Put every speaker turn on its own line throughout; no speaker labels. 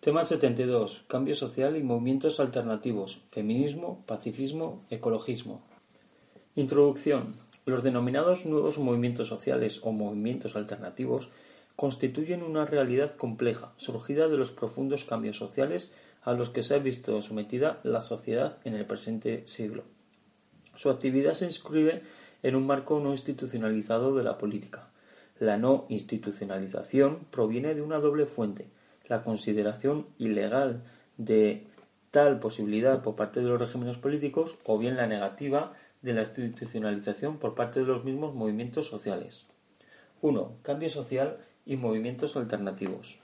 Tema 72. Cambio social y movimientos alternativos. Feminismo, pacifismo, ecologismo. Introducción. Los denominados nuevos movimientos sociales o movimientos alternativos constituyen una realidad compleja, surgida de los profundos cambios sociales a los que se ha visto sometida la sociedad en el presente siglo. Su actividad se inscribe en un marco no institucionalizado de la política. La no institucionalización proviene de una doble fuente la consideración ilegal de tal posibilidad por parte de los regímenes políticos o bien la negativa de la institucionalización por parte de los mismos movimientos sociales. 1. Cambio social y movimientos alternativos.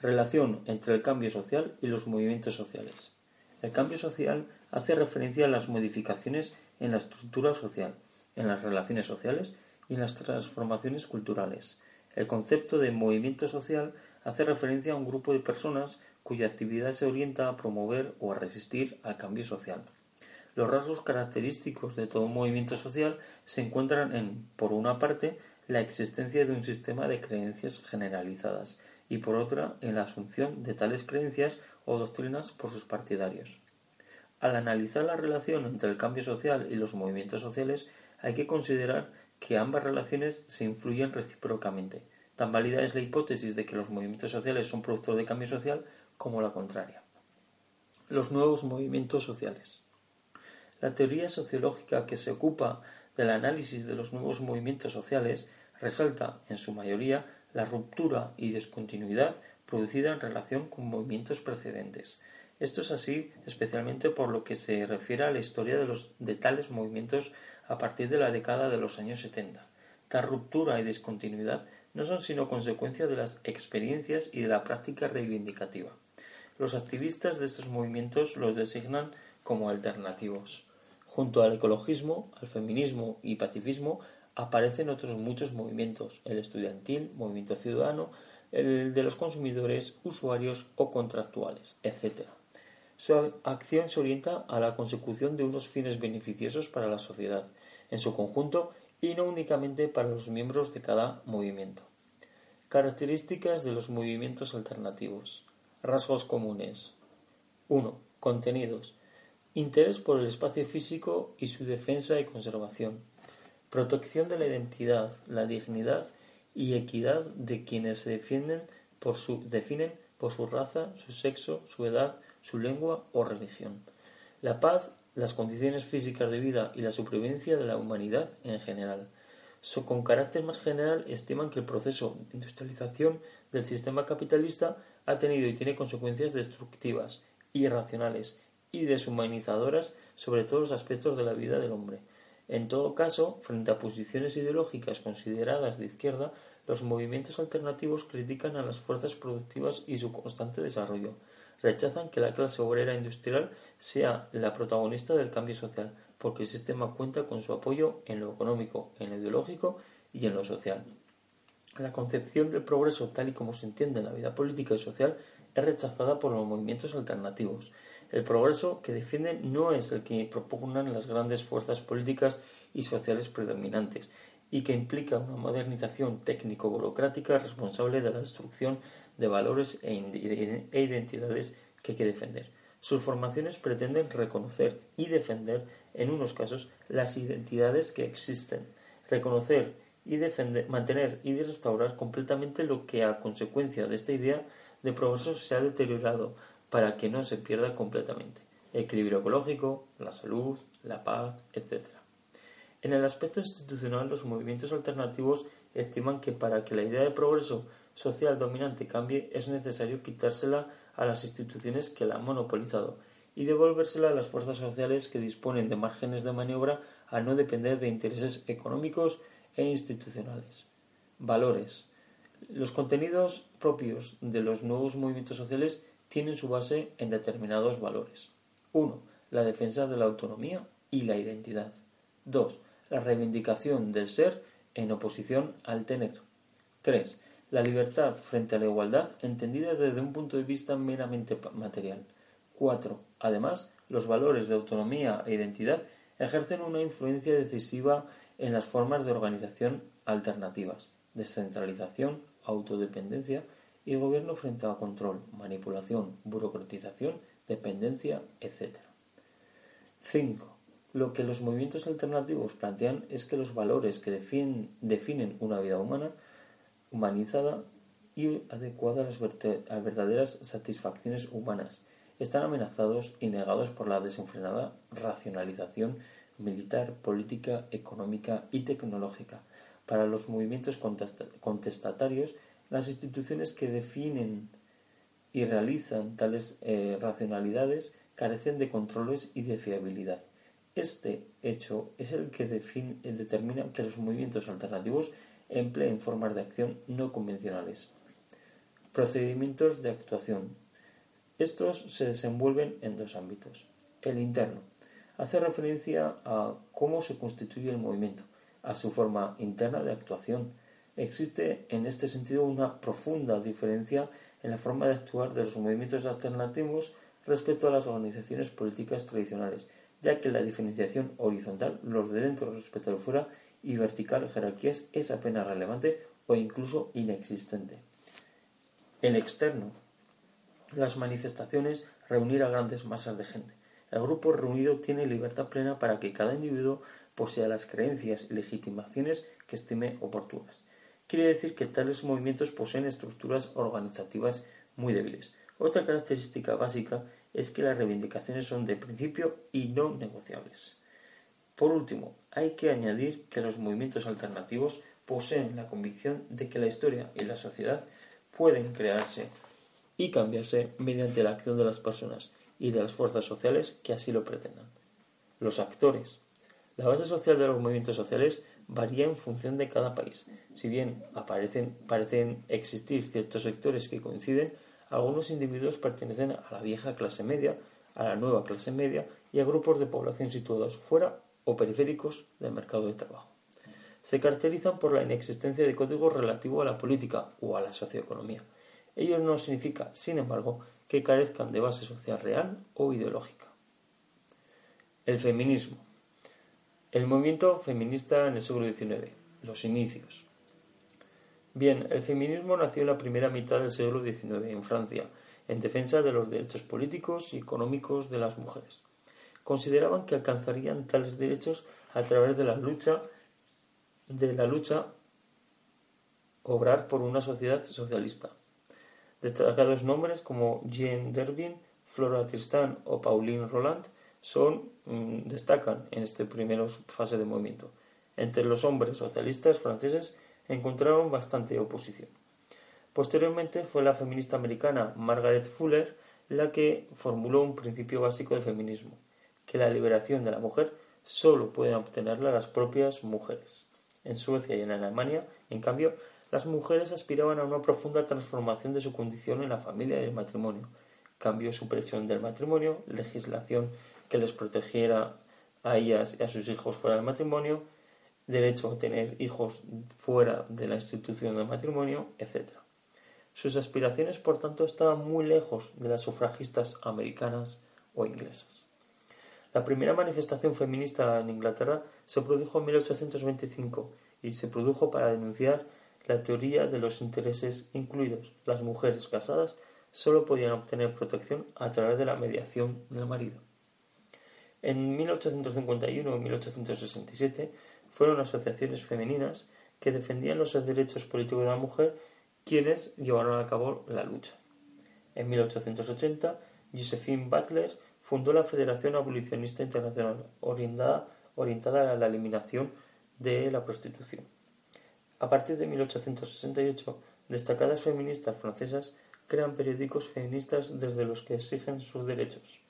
Relación entre el cambio social y los movimientos sociales. El cambio social hace referencia a las modificaciones en la estructura social, en las relaciones sociales y en las transformaciones culturales. El concepto de movimiento social hace referencia a un grupo de personas cuya actividad se orienta a promover o a resistir al cambio social. Los rasgos característicos de todo movimiento social se encuentran en, por una parte, la existencia de un sistema de creencias generalizadas y por otra, en la asunción de tales creencias o doctrinas por sus partidarios. Al analizar la relación entre el cambio social y los movimientos sociales, hay que considerar que ambas relaciones se influyen recíprocamente, Tan válida es la hipótesis de que los movimientos sociales son producto de cambio social como la contraria. Los nuevos movimientos sociales. La teoría sociológica que se ocupa del análisis de los nuevos movimientos sociales resalta, en su mayoría, la ruptura y descontinuidad producida en relación con movimientos precedentes. Esto es así especialmente por lo que se refiere a la historia de, de tales movimientos a partir de la década de los años 70. Tal ruptura y descontinuidad no son sino consecuencia de las experiencias y de la práctica reivindicativa. Los activistas de estos movimientos los designan como alternativos. Junto al ecologismo, al feminismo y pacifismo aparecen otros muchos movimientos, el estudiantil, movimiento ciudadano, el de los consumidores, usuarios o contractuales, etc. Su acción se orienta a la consecución de unos fines beneficiosos para la sociedad en su conjunto y no únicamente para los miembros de cada movimiento. Características de los movimientos alternativos. Rasgos comunes. 1. Contenidos. Interés por el espacio físico y su defensa y conservación. Protección de la identidad, la dignidad y equidad de quienes se defienden por su, definen por su raza, su sexo, su edad, su lengua o religión. La paz, las condiciones físicas de vida y la supervivencia de la humanidad en general con carácter más general, estiman que el proceso de industrialización del sistema capitalista ha tenido y tiene consecuencias destructivas, irracionales y deshumanizadoras sobre todos los aspectos de la vida del hombre. En todo caso, frente a posiciones ideológicas consideradas de izquierda, los movimientos alternativos critican a las fuerzas productivas y su constante desarrollo. Rechazan que la clase obrera industrial sea la protagonista del cambio social, porque el sistema cuenta con su apoyo en lo económico, en lo ideológico y en lo social. La concepción del progreso tal y como se entiende en la vida política y social es rechazada por los movimientos alternativos. El progreso que defienden no es el que propugnan las grandes fuerzas políticas y sociales predominantes y que implica una modernización técnico-burocrática responsable de la destrucción de valores e, e identidades que hay que defender. Sus formaciones pretenden reconocer y defender, en unos casos, las identidades que existen, reconocer y defender, mantener y restaurar completamente lo que a consecuencia de esta idea de progreso se ha deteriorado para que no se pierda completamente. equilibrio ecológico, la salud, la paz, etc. En el aspecto institucional, los movimientos alternativos estiman que para que la idea de progreso social dominante cambie es necesario quitársela a las instituciones que la han monopolizado y devolvérsela a las fuerzas sociales que disponen de márgenes de maniobra a no depender de intereses económicos e institucionales. Valores. Los contenidos propios de los nuevos movimientos sociales tienen su base en determinados valores. 1. La defensa de la autonomía y la identidad. 2. La reivindicación del ser en oposición al tener. 3 la libertad frente a la igualdad entendida desde un punto de vista meramente material. 4. Además, los valores de autonomía e identidad ejercen una influencia decisiva en las formas de organización alternativas, descentralización, autodependencia y gobierno frente a control, manipulación, burocratización, dependencia, etc. 5. Lo que los movimientos alternativos plantean es que los valores que definen una vida humana, humanizada y adecuada a las verdaderas satisfacciones humanas, están amenazados y negados por la desenfrenada racionalización militar, política, económica y tecnológica. Para los movimientos contestatarios, las instituciones que definen y realizan tales eh, racionalidades carecen de controles y de fiabilidad. Este hecho es el que define, determina que los movimientos alternativos empleen formas de acción no convencionales. Procedimientos de actuación. Estos se desenvuelven en dos ámbitos. El interno hace referencia a cómo se constituye el movimiento, a su forma interna de actuación. Existe en este sentido una profunda diferencia en la forma de actuar de los movimientos alternativos respecto a las organizaciones políticas tradicionales, ya que la diferenciación horizontal, los de dentro respecto a los de fuera, y vertical, jerarquías, es apenas relevante o incluso inexistente. El externo. Las manifestaciones reunir a grandes masas de gente. El grupo reunido tiene libertad plena para que cada individuo posea las creencias y legitimaciones que estime oportunas. Quiere decir que tales movimientos poseen estructuras organizativas muy débiles. Otra característica básica es que las reivindicaciones son de principio y no negociables. Por último, hay que añadir que los movimientos alternativos poseen la convicción de que la historia y la sociedad pueden crearse y cambiarse mediante la acción de las personas y de las fuerzas sociales que así lo pretendan. Los actores. La base social de los movimientos sociales varía en función de cada país. Si bien parecen existir ciertos sectores que coinciden, algunos individuos pertenecen a la vieja clase media, a la nueva clase media y a grupos de población situados fuera o periféricos del mercado de trabajo. Se caracterizan por la inexistencia de códigos relativos a la política o a la socioeconomía. Ello no significa, sin embargo, que carezcan de base social real o ideológica. El feminismo. El movimiento feminista en el siglo XIX. Los inicios. Bien, el feminismo nació en la primera mitad del siglo XIX en Francia, en defensa de los derechos políticos y económicos de las mujeres. Consideraban que alcanzarían tales derechos a través de la lucha de la lucha obrar por una sociedad socialista. Destacados nombres como Jean Derbin, Flora Tristan o Pauline Roland son, mm, destacan en esta primera fase de movimiento. Entre los hombres socialistas franceses encontraron bastante oposición. Posteriormente fue la feminista americana Margaret Fuller la que formuló un principio básico del feminismo, que la liberación de la mujer solo pueden obtenerla las propias mujeres. En Suecia y en Alemania, en cambio, las mujeres aspiraban a una profunda transformación de su condición en la familia y el matrimonio, cambio supresión del matrimonio, legislación que les protegiera a ellas y a sus hijos fuera del matrimonio, derecho a tener hijos fuera de la institución del matrimonio, etc. Sus aspiraciones, por tanto, estaban muy lejos de las sufragistas americanas o inglesas. La primera manifestación feminista en Inglaterra se produjo en 1825 y se produjo para denunciar la teoría de los intereses incluidos. Las mujeres casadas solo podían obtener protección a través de la mediación del marido. En 1851 y 1867 fueron asociaciones femeninas que defendían los derechos políticos de la mujer quienes llevaron a cabo la lucha. En 1880, Josephine Butler fundó la Federación Abolicionista Internacional, orientada, a la eliminación de la prostitución. A partir de 1868, destacadas feministas francesas crean periódicos feministas desde los que exigen sus derechos,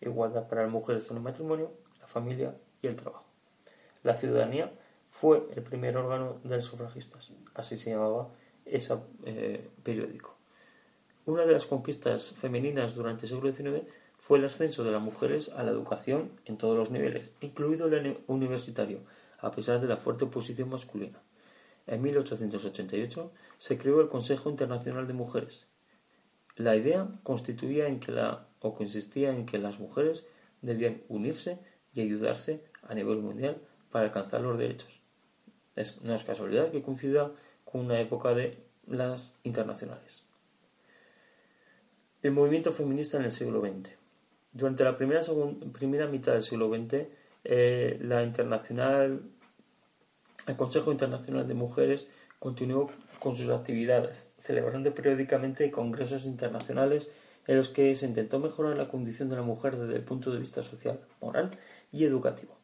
igualdad para las mujeres en el matrimonio, la familia y el trabajo. La ciudadanía fue el primer órgano de los sufragistas, así se llamaba ese eh, periódico. Una de las conquistas femeninas durante el siglo XIX fue el ascenso de las mujeres a la educación en todos los niveles, incluido el universitario, a pesar de la fuerte oposición masculina. En 1888 se creó el Consejo Internacional de Mujeres. La idea constituía en que la, o consistía en que las mujeres debían unirse y ayudarse a nivel mundial para alcanzar los derechos. Es, no es casualidad que coincida con una época de las internacionales. El movimiento feminista en el siglo XX. Durante la primera, primera mitad del siglo XX, eh, la internacional, el Consejo Internacional de Mujeres continuó con sus actividades, celebrando periódicamente congresos internacionales en los que se intentó mejorar la condición de la mujer desde el punto de vista social, moral y educativo.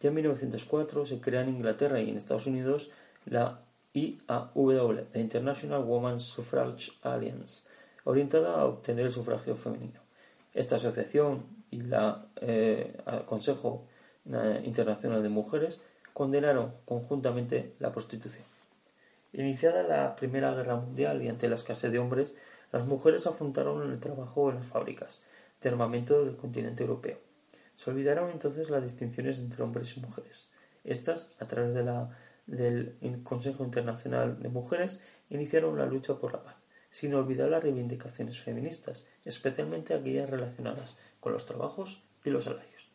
Ya en 1904 se crea en Inglaterra y en Estados Unidos la IAW, la International Women's Suffrage Alliance, orientada a obtener el sufragio femenino. Esta asociación y la eh, Consejo eh, Internacional de Mujeres condenaron conjuntamente la prostitución. Iniciada la Primera Guerra Mundial y ante la escasez de hombres, las mujeres afrontaron el trabajo en las fábricas de armamento del continente europeo. Se olvidaron entonces las distinciones entre hombres y mujeres. Estas, a través del Consejo Internacional de Mujeres, iniciaron la lucha por la paz, sin olvidar las reivindicaciones feministas, especialmente aquellas relacionadas con los trabajos y los salarios.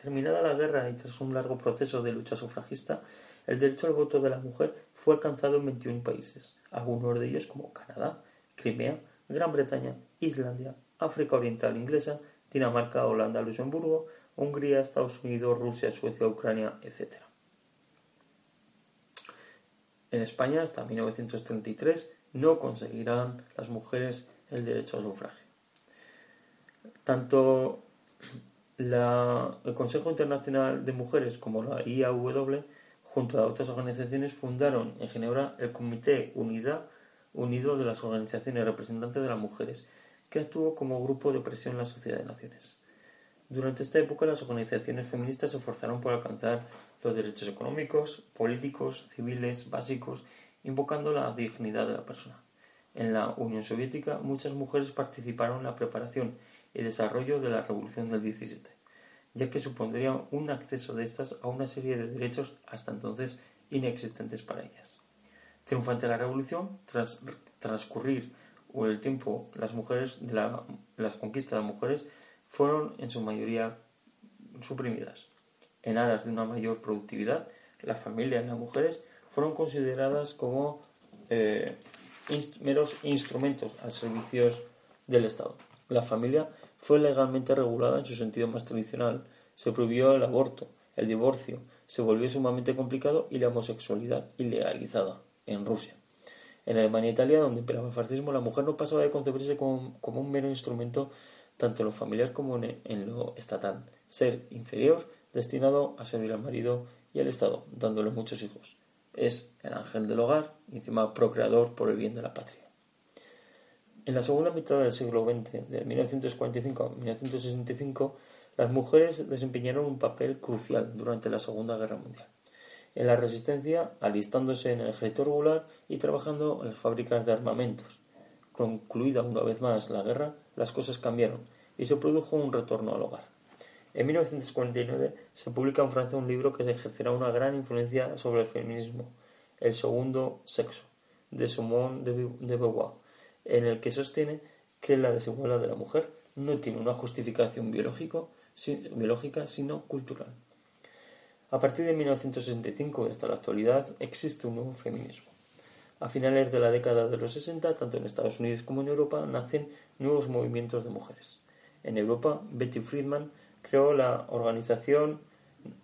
Terminada la guerra y tras un largo proceso de lucha sufragista, el derecho al voto de la mujer fue alcanzado en 21 países, algunos de ellos como Canadá, Crimea, Gran Bretaña, Islandia, África Oriental Inglesa, Dinamarca, Holanda, Luxemburgo, Hungría, Estados Unidos, Rusia, Suecia, Ucrania, etc. En España, hasta 1933, no conseguirán las mujeres el derecho al sufragio. Tanto el Consejo Internacional de Mujeres como la IAW, junto a otras organizaciones, fundaron en Ginebra el Comité Unidad unido de las organizaciones representantes de las mujeres, que actuó como grupo de presión en la Sociedad de Naciones. Durante esta época las organizaciones feministas se esforzaron por alcanzar los derechos económicos, políticos, civiles, básicos, invocando la dignidad de la persona. En la Unión Soviética muchas mujeres participaron en la preparación y desarrollo de la Revolución del 17, ya que supondría un acceso de estas a una serie de derechos hasta entonces inexistentes para ellas. Triunfante la revolución, tras transcurrir el tiempo, las mujeres de las conquistas de las mujeres fueron en su mayoría suprimidas. En aras de una mayor productividad, la familia y las mujeres fueron consideradas como eh, meros instrumentos al servicio del Estado. La familia fue legalmente regulada en su sentido más tradicional. Se prohibió el aborto, el divorcio, se volvió sumamente complicado y la homosexualidad ilegalizada en Rusia. En Alemania e Italia, donde imperaba el fascismo, la mujer no pasaba de concebirse como, un mero instrumento tanto en lo familiar como en, lo estatal, ser inferior, destinado a servir al marido y al Estado, dándole muchos hijos. Es el ángel del hogar y encima procreador por el bien de la patria. En la segunda mitad del siglo XX, de 1945 a 1965, las mujeres desempeñaron un papel crucial durante la Segunda Guerra Mundial en la resistencia, alistándose en el ejército regular y trabajando en las fábricas de armamentos. Concluida una vez más la guerra, las cosas cambiaron y se produjo un retorno al hogar. En 1949 se publica en Francia un libro que ejercerá una gran influencia sobre el feminismo, El segundo sexo, de Simone de Beauvoir, en el que sostiene que la desigualdad de la mujer no tiene una justificación biológica, sino cultural. A partir de 1965 y hasta la actualidad existe un nuevo feminismo. A finales de la década de los 60, tanto en Estados Unidos como en Europa, nacen nuevos movimientos de mujeres. En Europa, Betty Friedman creó la Organización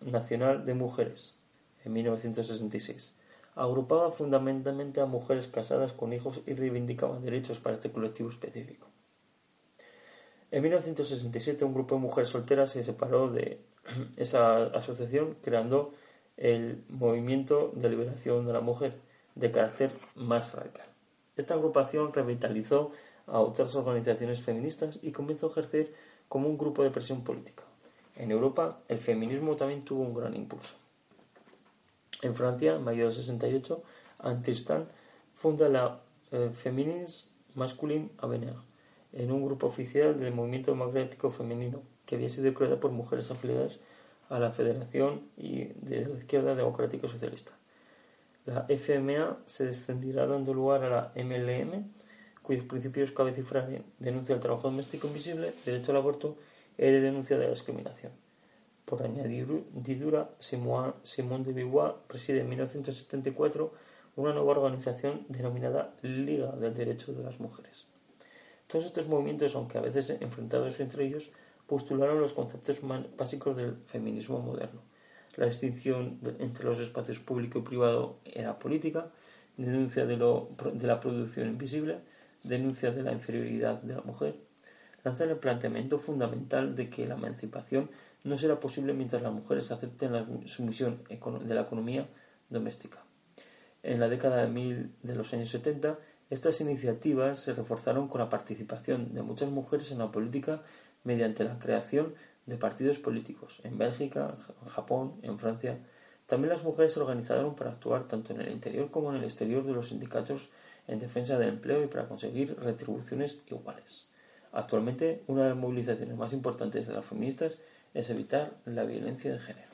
Nacional de Mujeres en 1966. Agrupaba fundamentalmente a mujeres casadas con hijos y reivindicaba derechos para este colectivo específico. En 1967 un grupo de mujeres solteras se separó de esa asociación creando el Movimiento de Liberación de la Mujer de carácter más radical. Esta agrupación revitalizó a otras organizaciones feministas y comenzó a ejercer como un grupo de presión política. En Europa, el feminismo también tuvo un gran impulso. En Francia, en mayo de 68, Antristan funda la eh, Feminist Masculine Avenir, en un grupo oficial del movimiento democrático femenino que había sido creada por mujeres afiliadas a la Federación y de la Izquierda Democrática Socialista. La FMA se descendirá dando lugar a la MLM, cuyos principios cabe cifrar en denuncia del trabajo doméstico invisible, derecho al aborto y denuncia de la discriminación. Por añadidura, Simón de Beauvoir preside en 1974 una nueva organización denominada Liga del Derecho de las Mujeres. Todos estos movimientos, aunque a veces enfrentados entre ellos, postularon los conceptos básicos del feminismo moderno. La distinción entre los espacios público y privado era política, denuncia de, de la producción invisible, denuncia de la inferioridad de la mujer, lanzan el planteamiento fundamental de que la emancipación no será posible mientras las mujeres acepten la sumisión de la economía doméstica. En la década de, de los años 70, estas iniciativas se reforzaron con la participación de muchas mujeres en la política mediante la creación de partidos políticos en Bélgica, en Japón, en Francia. También las mujeres se organizaron para actuar tanto en el interior como en el exterior de los sindicatos en defensa del empleo y para conseguir retribuciones iguales. Actualmente, una de las movilizaciones más importantes de las feministas es evitar la violencia de género.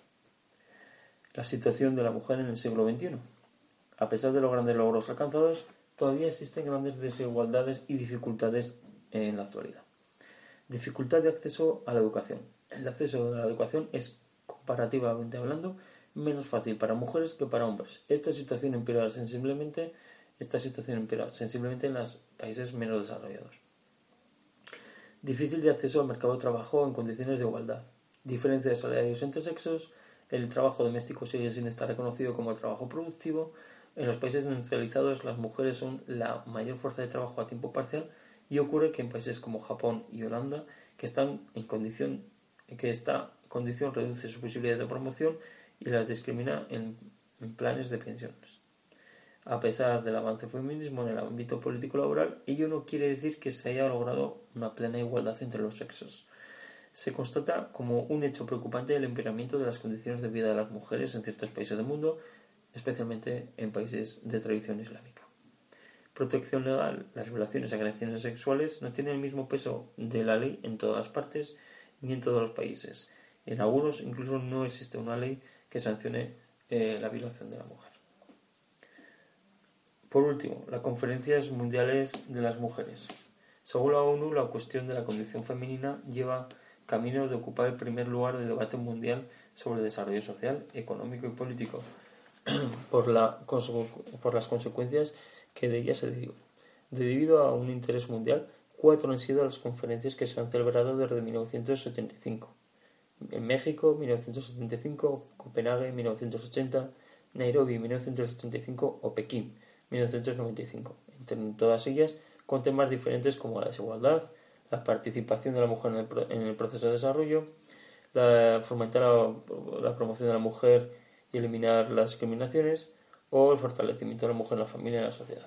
La situación de la mujer en el siglo XXI. A pesar de los grandes logros alcanzados, todavía existen grandes desigualdades y dificultades en la actualidad. Dificultad de acceso a la educación. El acceso a la educación es, comparativamente hablando, menos fácil para mujeres que para hombres. Esta situación empeora sensiblemente, esta situación empeora sensiblemente en los países menos desarrollados. Difícil de acceso al mercado de trabajo en condiciones de igualdad. Diferencia de salarios entre sexos. El trabajo doméstico sigue sin estar reconocido como trabajo productivo. En los países industrializados las mujeres son la mayor fuerza de trabajo a tiempo parcial y ocurre que en países como Japón y Holanda que están en condición que esta condición reduce su posibilidad de promoción y las discrimina en planes de pensiones a pesar del avance feminismo en el ámbito político laboral, ello no quiere decir que se haya logrado una plena igualdad entre los sexos. Se constata como un hecho preocupante el empeoramiento de las condiciones de vida de las mujeres en ciertos países del mundo, especialmente en países de tradición islámica. Protección legal, las violaciones y agresiones sexuales no tienen el mismo peso de la ley en todas las partes ni en todos los países. En algunos incluso no existe una ley que sancione eh, la violación de la mujer. Por último, las conferencias mundiales de las mujeres. Según la ONU, la cuestión de la condición femenina lleva camino de ocupar el primer lugar del debate mundial sobre desarrollo social, económico y político, por, por las consecuencias que de ella se derivan. Debido a un interés mundial, cuatro han sido las conferencias que se han celebrado desde 1975. En México, 1975, Copenhague, 1980, Nairobi, 1985 o Pekín, 1995, entre todas ellas con temas diferentes como la desigualdad, la participación de la mujer en el, proceso de desarrollo, la, fomentar la, promoción de la mujer y eliminar las discriminaciones, o el fortalecimiento de la mujer en la familia y en la sociedad.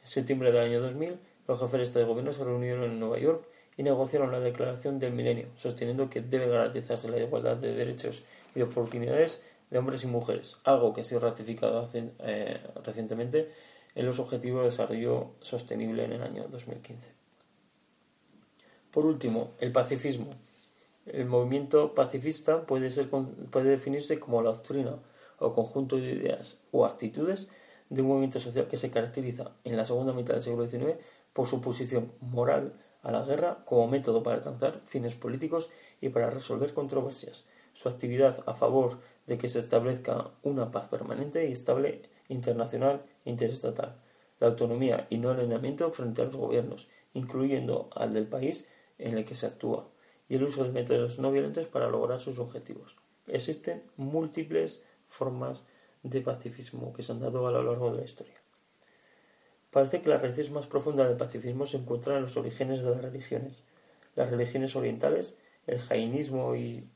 En septiembre del año 2000, los jefes de Estado y Gobierno se reunieron en Nueva York y negociaron la Declaración del Milenio, sosteniendo que debe garantizarse la igualdad de derechos y de oportunidades de hombres y mujeres, algo que ha sido ratificado eh, recientemente en los Objetivos de Desarrollo Sostenible en el año 2015. Por último, el pacifismo. El movimiento pacifista puede, ser, puede definirse como la doctrina o conjunto de ideas o actitudes de un movimiento social que se caracteriza en la segunda mitad del siglo XIX por su posición moral a la guerra como método para alcanzar fines políticos y para resolver controversias, su actividad a favor de que se establezca una paz permanente y estable internacional interestatal, la autonomía y no alineamiento frente a los gobiernos, incluyendo al del país en el que se actúa, y el uso de métodos no violentos para lograr sus objetivos. Existen múltiples formas de pacifismo que se han dado a lo largo de la historia. Parece que la raíz más profunda del pacifismo se encuentra en los orígenes de las religiones. Las religiones orientales, el jainismo y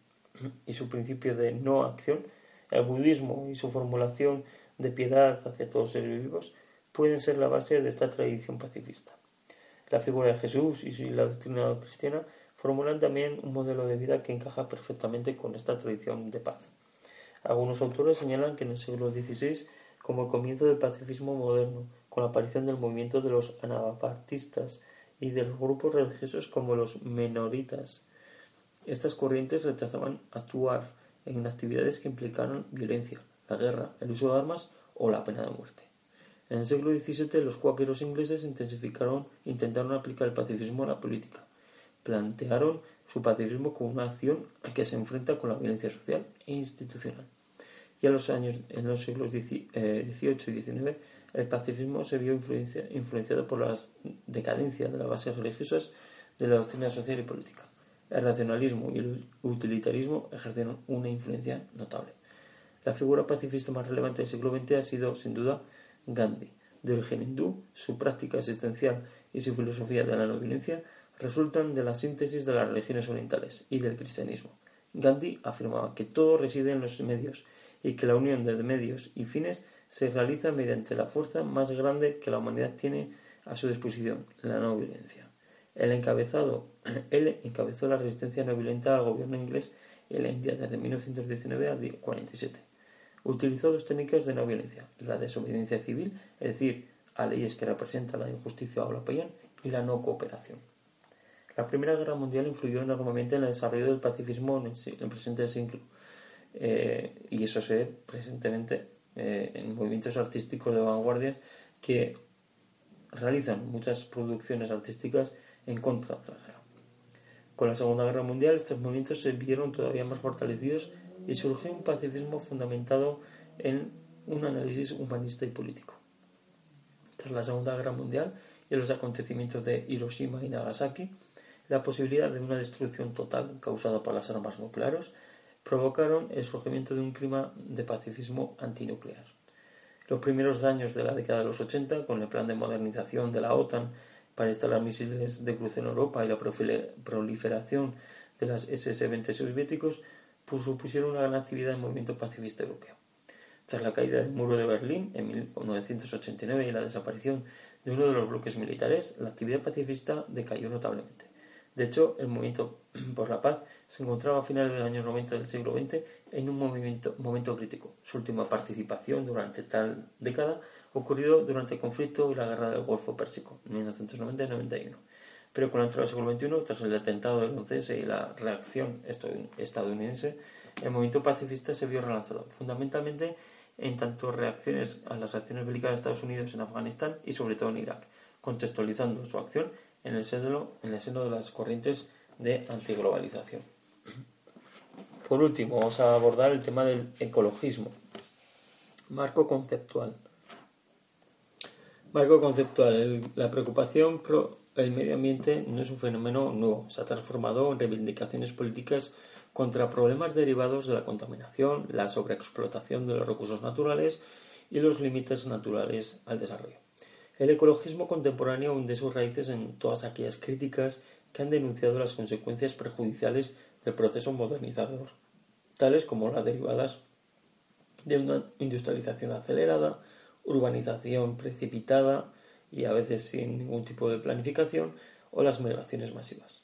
y su principio de no acción, el budismo y su formulación de piedad hacia todos los seres vivos, pueden ser la base de esta tradición pacifista. La figura de Jesús y la doctrina cristiana formulan también un modelo de vida que encaja perfectamente con esta tradición de paz. Algunos autores señalan que en el siglo XVI, como el comienzo del pacifismo moderno, con la aparición del movimiento de los anabapartistas y de los grupos religiosos como los menoritas, estas corrientes rechazaban actuar en actividades que implicaran violencia, la guerra, el uso de armas o la pena de muerte. En el siglo XVII los cuáqueros ingleses intensificaron, intentaron aplicar el pacifismo a la política. Plantearon su pacifismo como una acción que se enfrenta con la violencia social e institucional. Y a los años, en los siglos XVIII y XIX, el pacifismo se vio influenciado por la decadencia de las bases religiosas de la doctrina social y política. El racionalismo y el utilitarismo ejercieron una influencia notable. La figura pacifista más relevante del siglo XX ha sido, sin duda, Gandhi. De origen hindú, su práctica existencial y su filosofía de la no violencia resultan de la síntesis de las religiones orientales y del cristianismo. Gandhi afirmaba que todo reside en los medios y que la unión de medios y fines se realiza mediante la fuerza más grande que la humanidad tiene a su disposición, la no violencia. El encabezado, él encabezó la resistencia no violenta al gobierno inglés en la India desde 1919 a 47. Utilizó dos técnicas de no violencia, la desobediencia civil, es decir, a leyes que representan la injusticia o la opinión, y la no cooperación. La Primera Guerra Mundial influyó enormemente en el desarrollo del pacifismo en el, presente siglo, eh, y eso se ve presentemente eh, en movimientos artísticos de vanguardia que realizan muchas producciones artísticas en contra de la guerra. Con la Segunda Guerra Mundial estos movimientos se vieron todavía más fortalecidos y surgió un pacifismo fundamentado en un análisis humanista y político. Tras la Segunda Guerra Mundial y los acontecimientos de Hiroshima y Nagasaki, la posibilidad de una destrucción total causada por las armas nucleares provocaron el surgimiento de un clima de pacifismo antinuclear. Los primeros años de la década de los 80, con el plan de modernización de la OTAN para instalar misiles de cruce en Europa y la proliferación de las SS-20 soviéticos, pues supusieron una gran actividad del movimiento pacifista europeo. Tras la caída del muro de Berlín en 1989 y la desaparición de uno de los bloques militares, la actividad pacifista decayó notablemente. De hecho, el movimiento por la paz se encontraba a finales del año 90 del siglo XX en un movimiento, momento crítico. Su última participación durante tal década ocurrió durante el conflicto y la guerra del Golfo Pérsico, en 1990 y 91. Pero con la entrada del siglo XXI, tras el atentado del 11S y la reacción estadounidense, el movimiento pacifista se vio relanzado, fundamentalmente en tanto reacciones a las acciones bélicas de Estados Unidos en Afganistán y sobre todo en Irak, contextualizando su acción en el seno, en el seno de las corrientes de antiglobalización. Por último, vamos a abordar el tema del ecologismo. Marco conceptual. Marco conceptual. la preocupación por el medio ambiente no es un fenómeno nuevo. Se ha transformado en reivindicaciones políticas contra problemas derivados de la contaminación, la sobreexplotación de los recursos naturales y los límites naturales al desarrollo. El ecologismo contemporáneo hunde sus raíces en todas aquellas críticas que han denunciado las consecuencias perjudiciales del proceso modernizador, tales como las derivadas de una industrialización acelerada, urbanización precipitada y a veces sin ningún tipo de planificación, o las migraciones masivas.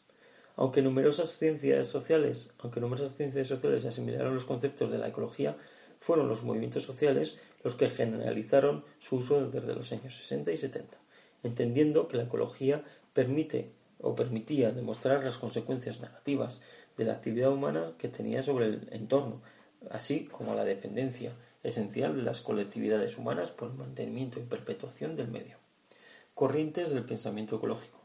Aunque numerosas ciencias sociales, aunque numerosas ciencias sociales asimilaron los conceptos de la ecología, fueron los movimientos sociales los que generalizaron su uso desde los años 60 y 70, entendiendo que la ecología permite o permitía demostrar las consecuencias negativas de la actividad humana que tenía sobre el entorno, así como la dependencia esencial de las colectividades humanas por el mantenimiento y perpetuación del medio. Corrientes del pensamiento ecológico.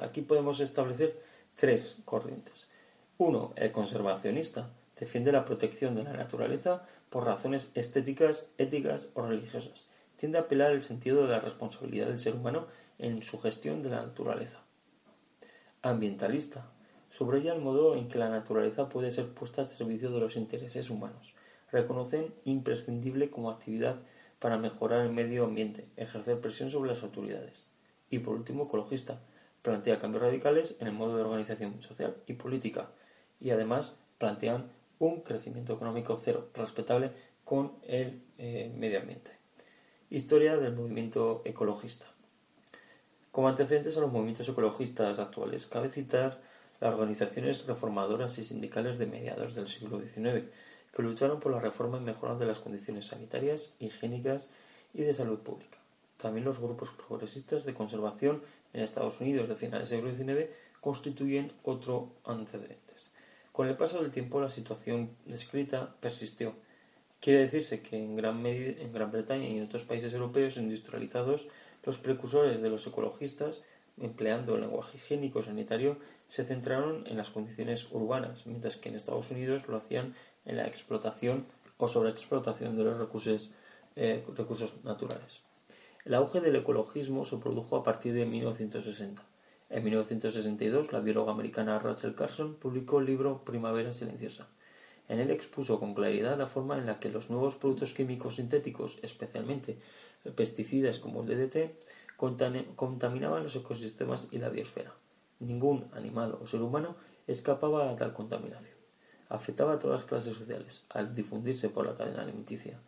Aquí podemos establecer tres corrientes. Uno, el conservacionista, defiende la protección de la naturaleza por razones estéticas, éticas o religiosas. Tiende a apelar el sentido de la responsabilidad del ser humano en su gestión de la naturaleza. Ambientalista. Subraya el modo en que la naturaleza puede ser puesta al servicio de los intereses humanos. Reconocen imprescindible como actividad para mejorar el medio ambiente, ejercer presión sobre las autoridades. Y por último, ecologista. Plantea cambios radicales en el modo de organización social y política y además plantean un crecimiento económico cero, respetable con el eh, medio ambiente. Historia del movimiento ecologista. Como antecedentes a los movimientos ecologistas actuales, cabe citar las organizaciones reformadoras y sindicales de mediados del siglo XIX, que lucharon por la reforma y mejora de las condiciones sanitarias, higiénicas y de salud pública. También los grupos progresistas de conservación en Estados Unidos de finales del siglo XIX constituyen otro antecedente. Con el paso del tiempo la situación descrita persistió. Quiere decirse que en Gran, en Gran Bretaña y en otros países europeos industrializados los precursores de los ecologistas, empleando el lenguaje higiénico sanitario, se centraron en las condiciones urbanas, mientras que en Estados Unidos lo hacían en la explotación o sobreexplotación de los recursos, eh, recursos naturales. El auge del ecologismo se produjo a partir de 1960. En 1962, la bióloga americana Rachel Carson publicó el libro Primavera Silenciosa. En él expuso con claridad la forma en la que los nuevos productos químicos sintéticos, especialmente pesticidas como el DDT, contaminaban los ecosistemas y la biosfera. Ningún animal o ser humano escapaba a tal contaminación. Afectaba a todas las clases sociales, al difundirse por la cadena alimenticia.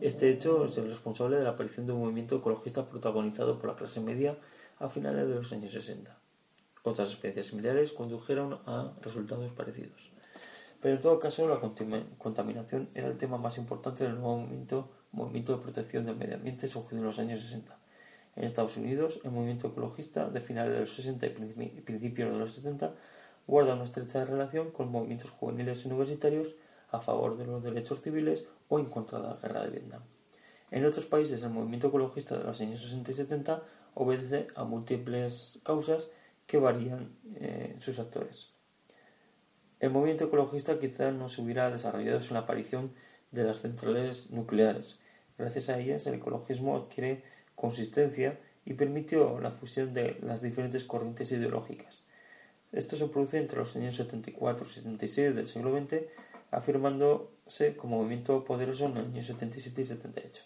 Este hecho es el responsable de la aparición de un movimiento ecologista protagonizado por la clase media a finales de los años 60. Otras experiencias similares condujeron a resultados parecidos. Pero en todo caso, la contaminación era el tema más importante del nuevo movimiento, de protección del medio ambiente surgido en los años 60. En Estados Unidos, el movimiento ecologista de finales de los 60 y principios de los 70 guarda una estrecha relación con movimientos juveniles y universitarios a favor de los derechos civiles o en contra de la guerra de Vietnam. En otros países, el movimiento ecologista de los años 60 y 70 obedece a múltiples causas que varían eh, sus actores. El movimiento ecologista quizá no se hubiera desarrollado sin la aparición de las centrales nucleares. Gracias a ellas, el ecologismo adquiere consistencia y permitió la fusión de las diferentes corrientes ideológicas. Esto se produce entre los años 74 y 76 del siglo XX, afirmándose como movimiento poderoso en los años 77 y 78.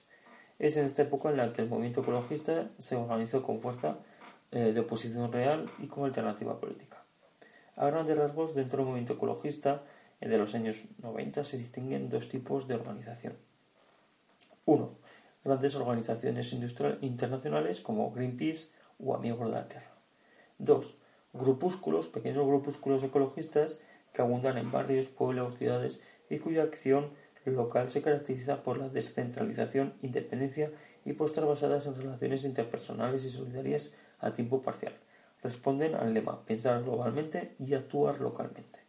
Es en esta época en la que el movimiento ecologista se organizó con fuerza eh, de oposición real y como alternativa política. A grandes rasgos, dentro del movimiento ecologista eh, de los años 90 se distinguen dos tipos de organización. Uno, grandes organizaciones internacionales como Greenpeace o Amigos de la Tierra. Dos, grupúsculos, pequeños grupúsculos ecologistas que abundan en barrios, pueblos, ciudades y cuya acción local se caracteriza por la descentralización, independencia y por estar basadas en relaciones interpersonales y solidarias a tiempo parcial. Responden al lema pensar globalmente y actuar localmente.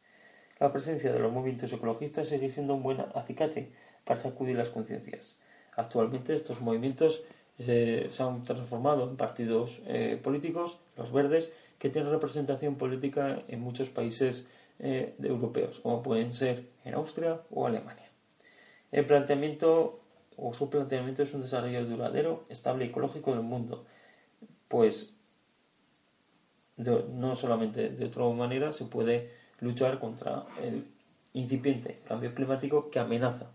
La presencia de los movimientos ecologistas sigue siendo un buen acicate para sacudir las conciencias. Actualmente estos movimientos se, han transformado en partidos eh, políticos, los verdes, que tienen representación política en muchos países eh, europeos, como pueden ser en Austria o Alemania. El planteamiento o su planteamiento es un desarrollo duradero, estable y ecológico del mundo, pues no solamente de otra manera se puede luchar contra el incipiente cambio climático que amenaza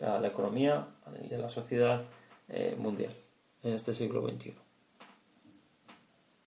a la economía y a la sociedad eh, mundial en este siglo XXI.